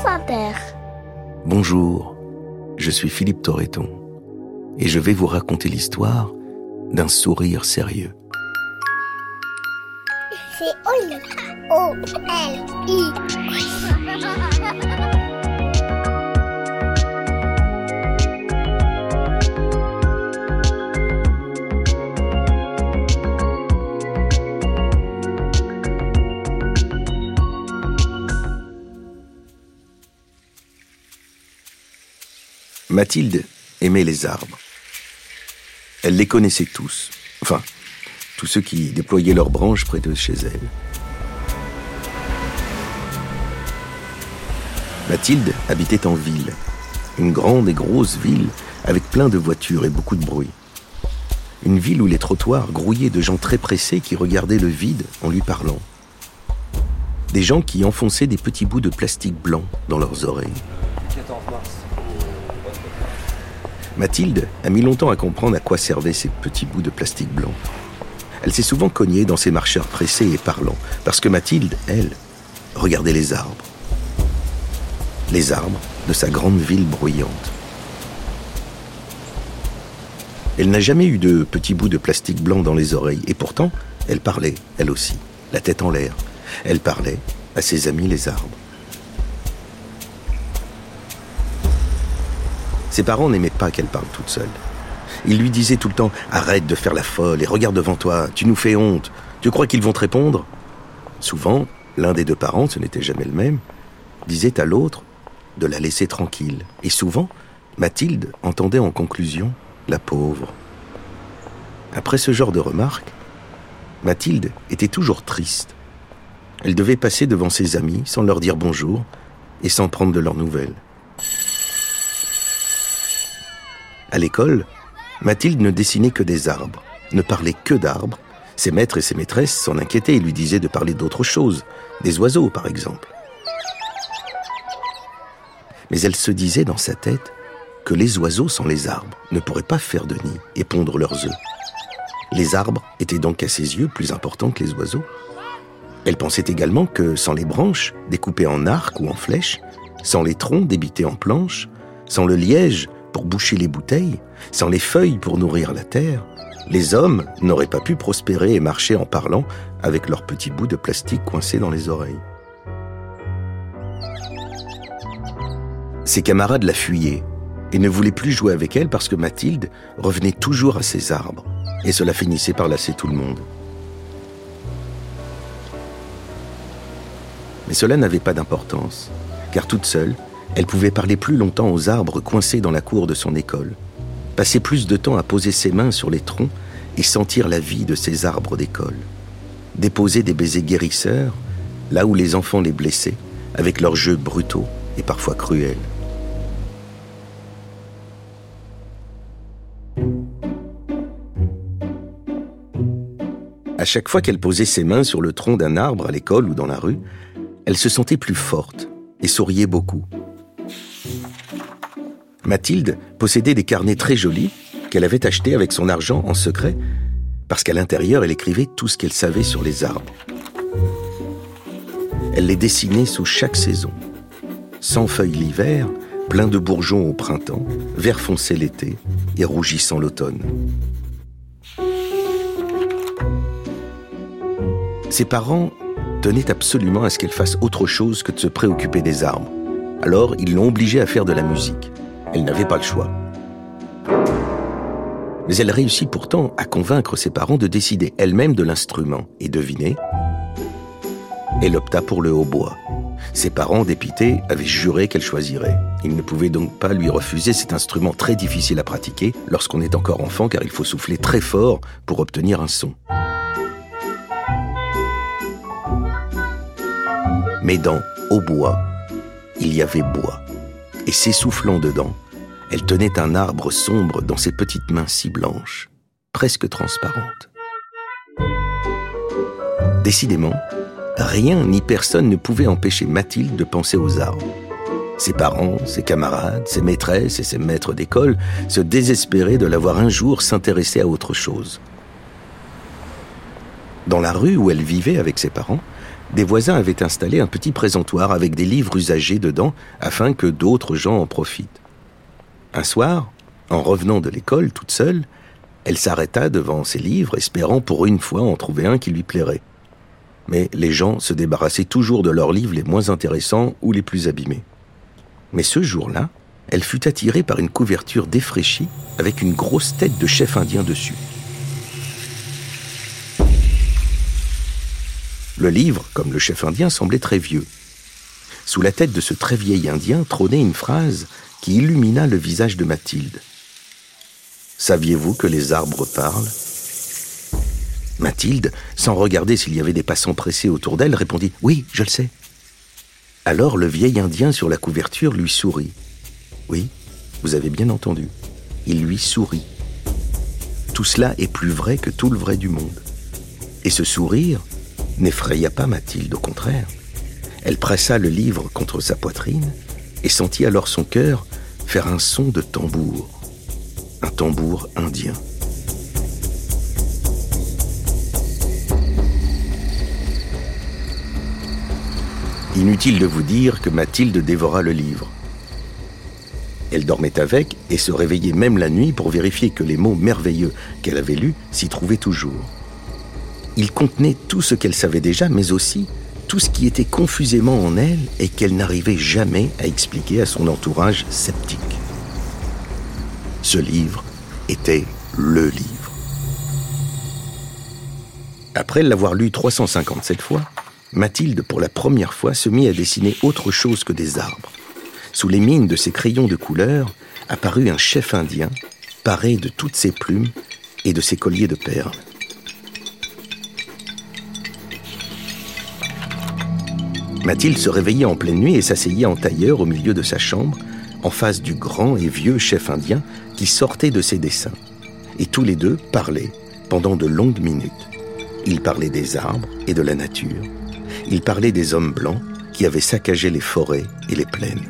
France Inter. Bonjour, je suis Philippe Torreton et je vais vous raconter l'histoire d'un sourire sérieux. C'est Oli. Mathilde aimait les arbres. Elle les connaissait tous, enfin, tous ceux qui déployaient leurs branches près de chez elle. Mathilde habitait en ville, une grande et grosse ville avec plein de voitures et beaucoup de bruit. Une ville où les trottoirs grouillaient de gens très pressés qui regardaient le vide en lui parlant. Des gens qui enfonçaient des petits bouts de plastique blanc dans leurs oreilles. Mathilde a mis longtemps à comprendre à quoi servaient ces petits bouts de plastique blanc. Elle s'est souvent cognée dans ses marcheurs pressés et parlants, parce que Mathilde, elle, regardait les arbres. Les arbres de sa grande ville bruyante. Elle n'a jamais eu de petits bouts de plastique blanc dans les oreilles, et pourtant, elle parlait, elle aussi, la tête en l'air. Elle parlait à ses amis les arbres. Ses parents n'aimaient pas qu'elle parle toute seule. Ils lui disaient tout le temps Arrête de faire la folle et regarde devant toi, tu nous fais honte. Tu crois qu'ils vont te répondre Souvent, l'un des deux parents, ce n'était jamais le même, disait à l'autre de la laisser tranquille. Et souvent, Mathilde entendait en conclusion La pauvre. Après ce genre de remarques, Mathilde était toujours triste. Elle devait passer devant ses amis sans leur dire bonjour et sans prendre de leurs nouvelles. À l'école, Mathilde ne dessinait que des arbres, ne parlait que d'arbres. Ses maîtres et ses maîtresses s'en inquiétaient et lui disaient de parler d'autre chose, des oiseaux par exemple. Mais elle se disait dans sa tête que les oiseaux sans les arbres ne pourraient pas faire de nid et pondre leurs œufs. Les arbres étaient donc à ses yeux plus importants que les oiseaux. Elle pensait également que sans les branches, découpées en arcs ou en flèches, sans les troncs débités en planches, sans le liège pour boucher les bouteilles, sans les feuilles pour nourrir la terre, les hommes n'auraient pas pu prospérer et marcher en parlant avec leurs petits bouts de plastique coincés dans les oreilles. Ses camarades la fuyaient et ne voulaient plus jouer avec elle parce que Mathilde revenait toujours à ses arbres, et cela finissait par lasser tout le monde. Mais cela n'avait pas d'importance, car toute seule, elle pouvait parler plus longtemps aux arbres coincés dans la cour de son école, passer plus de temps à poser ses mains sur les troncs et sentir la vie de ces arbres d'école, déposer des baisers guérisseurs là où les enfants les blessaient, avec leurs jeux brutaux et parfois cruels. À chaque fois qu'elle posait ses mains sur le tronc d'un arbre à l'école ou dans la rue, elle se sentait plus forte et souriait beaucoup. Mathilde possédait des carnets très jolis qu'elle avait achetés avec son argent en secret, parce qu'à l'intérieur, elle écrivait tout ce qu'elle savait sur les arbres. Elle les dessinait sous chaque saison. Sans feuilles l'hiver, plein de bourgeons au printemps, vert foncé l'été et rougissant l'automne. Ses parents tenaient absolument à ce qu'elle fasse autre chose que de se préoccuper des arbres. Alors, ils l'ont obligée à faire de la musique. Elle n'avait pas le choix. Mais elle réussit pourtant à convaincre ses parents de décider elle-même de l'instrument. Et devinez, elle opta pour le hautbois. Ses parents, dépités, avaient juré qu'elle choisirait. Ils ne pouvaient donc pas lui refuser cet instrument très difficile à pratiquer lorsqu'on est encore enfant car il faut souffler très fort pour obtenir un son. Mais dans hautbois, il y avait bois et s'essoufflant dedans, elle tenait un arbre sombre dans ses petites mains si blanches, presque transparentes. Décidément, rien ni personne ne pouvait empêcher Mathilde de penser aux arbres. Ses parents, ses camarades, ses maîtresses et ses maîtres d'école se désespéraient de la voir un jour s'intéresser à autre chose. Dans la rue où elle vivait avec ses parents, des voisins avaient installé un petit présentoir avec des livres usagés dedans afin que d'autres gens en profitent. Un soir, en revenant de l'école toute seule, elle s'arrêta devant ses livres, espérant pour une fois en trouver un qui lui plairait. Mais les gens se débarrassaient toujours de leurs livres les moins intéressants ou les plus abîmés. Mais ce jour-là, elle fut attirée par une couverture défraîchie avec une grosse tête de chef indien dessus. Le livre, comme le chef indien, semblait très vieux. Sous la tête de ce très vieil indien trônait une phrase qui illumina le visage de Mathilde. Saviez-vous que les arbres parlent? Mathilde, sans regarder s'il y avait des passants pressés autour d'elle, répondit Oui, je le sais. Alors le vieil Indien sur la couverture lui sourit. Oui, vous avez bien entendu. Il lui sourit. Tout cela est plus vrai que tout le vrai du monde. Et ce sourire n'effraya pas Mathilde, au contraire. Elle pressa le livre contre sa poitrine et sentit alors son cœur faire un son de tambour, un tambour indien. Inutile de vous dire que Mathilde dévora le livre. Elle dormait avec et se réveillait même la nuit pour vérifier que les mots merveilleux qu'elle avait lus s'y trouvaient toujours. Ils contenaient tout ce qu'elle savait déjà, mais aussi tout ce qui était confusément en elle et qu'elle n'arrivait jamais à expliquer à son entourage sceptique. Ce livre était le livre. Après l'avoir lu 357 fois, Mathilde, pour la première fois, se mit à dessiner autre chose que des arbres. Sous les mines de ses crayons de couleur apparut un chef indien, paré de toutes ses plumes et de ses colliers de perles. Mathilde se réveillait en pleine nuit et s'asseyait en tailleur au milieu de sa chambre, en face du grand et vieux chef indien qui sortait de ses dessins. Et tous les deux parlaient pendant de longues minutes. Ils parlaient des arbres et de la nature, il parlait des hommes blancs qui avaient saccagé les forêts et les plaines.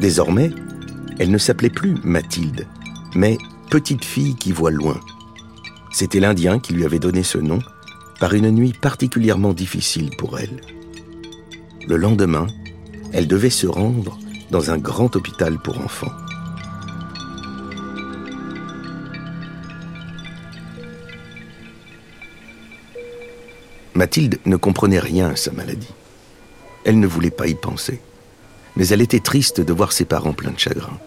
Désormais, elle ne s'appelait plus Mathilde, mais Petite fille qui voit loin. C'était l'Indien qui lui avait donné ce nom par une nuit particulièrement difficile pour elle. Le lendemain, elle devait se rendre dans un grand hôpital pour enfants. Mathilde ne comprenait rien à sa maladie. Elle ne voulait pas y penser. Mais elle était triste de voir ses parents pleins de chagrin.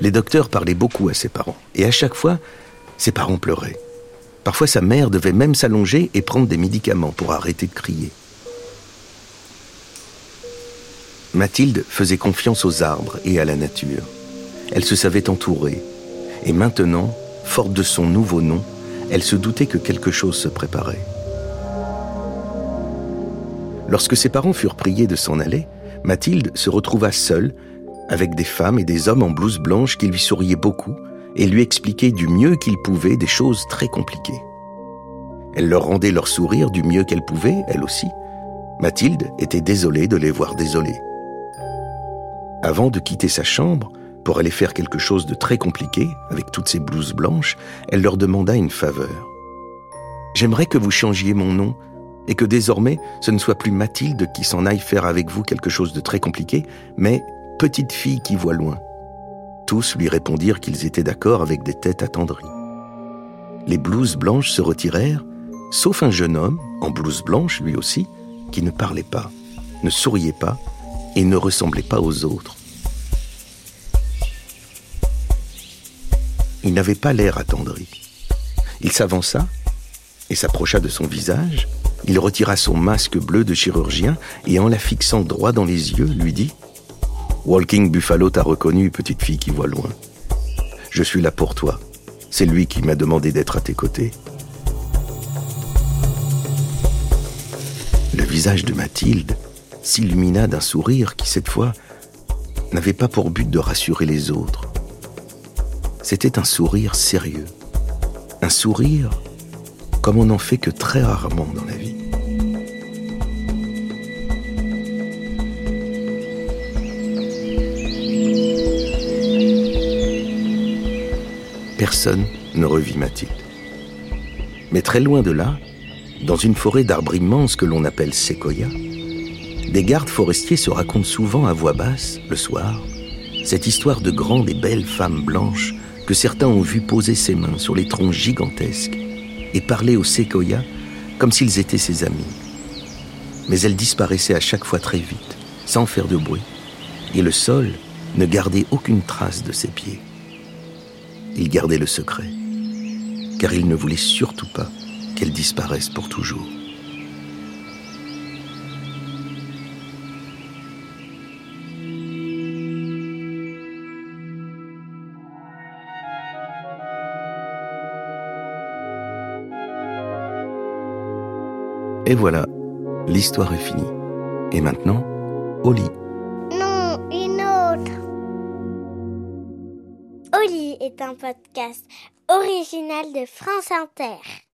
Les docteurs parlaient beaucoup à ses parents, et à chaque fois, ses parents pleuraient. Parfois, sa mère devait même s'allonger et prendre des médicaments pour arrêter de crier. Mathilde faisait confiance aux arbres et à la nature. Elle se savait entourée. Et maintenant, forte de son nouveau nom, elle se doutait que quelque chose se préparait. Lorsque ses parents furent priés de s'en aller, Mathilde se retrouva seule, avec des femmes et des hommes en blouse blanche qui lui souriaient beaucoup et lui expliquaient du mieux qu'ils pouvaient des choses très compliquées. Elle leur rendait leur sourire du mieux qu'elle pouvait, elle aussi. Mathilde était désolée de les voir désolés. Avant de quitter sa chambre, pour aller faire quelque chose de très compliqué, avec toutes ses blouses blanches, elle leur demanda une faveur. J'aimerais que vous changiez mon nom et que désormais ce ne soit plus Mathilde qui s'en aille faire avec vous quelque chose de très compliqué, mais petite fille qui voit loin. Tous lui répondirent qu'ils étaient d'accord avec des têtes attendries. Les blouses blanches se retirèrent, sauf un jeune homme, en blouse blanche lui aussi, qui ne parlait pas, ne souriait pas et ne ressemblait pas aux autres. Il n'avait pas l'air attendri. Il s'avança et s'approcha de son visage, il retira son masque bleu de chirurgien et en la fixant droit dans les yeux, lui dit Walking Buffalo t'a reconnu, petite fille qui voit loin. Je suis là pour toi. C'est lui qui m'a demandé d'être à tes côtés. Le visage de Mathilde s'illumina d'un sourire qui, cette fois, n'avait pas pour but de rassurer les autres. C'était un sourire sérieux. Un sourire comme on n'en fait que très rarement dans la vie. Personne ne revit Mathilde. Mais très loin de là, Dans une forêt d'arbres immenses que l'on appelle séquoia, des gardes forestiers se racontent souvent à voix basse, le soir, cette histoire de grandes et belles femmes blanches que certains ont vu poser ses mains sur les troncs gigantesques et parler aux séquoias comme s'ils étaient ses amis. Mais elles disparaissaient à chaque fois très vite, sans faire de bruit, et le sol ne gardait aucune trace de ses pieds. Il gardait le secret, car il ne voulait surtout pas qu'elles disparaissent pour toujours. Et voilà, l'histoire est finie. Et maintenant, au lit. Non, une autre. Oli est un podcast original de France Inter.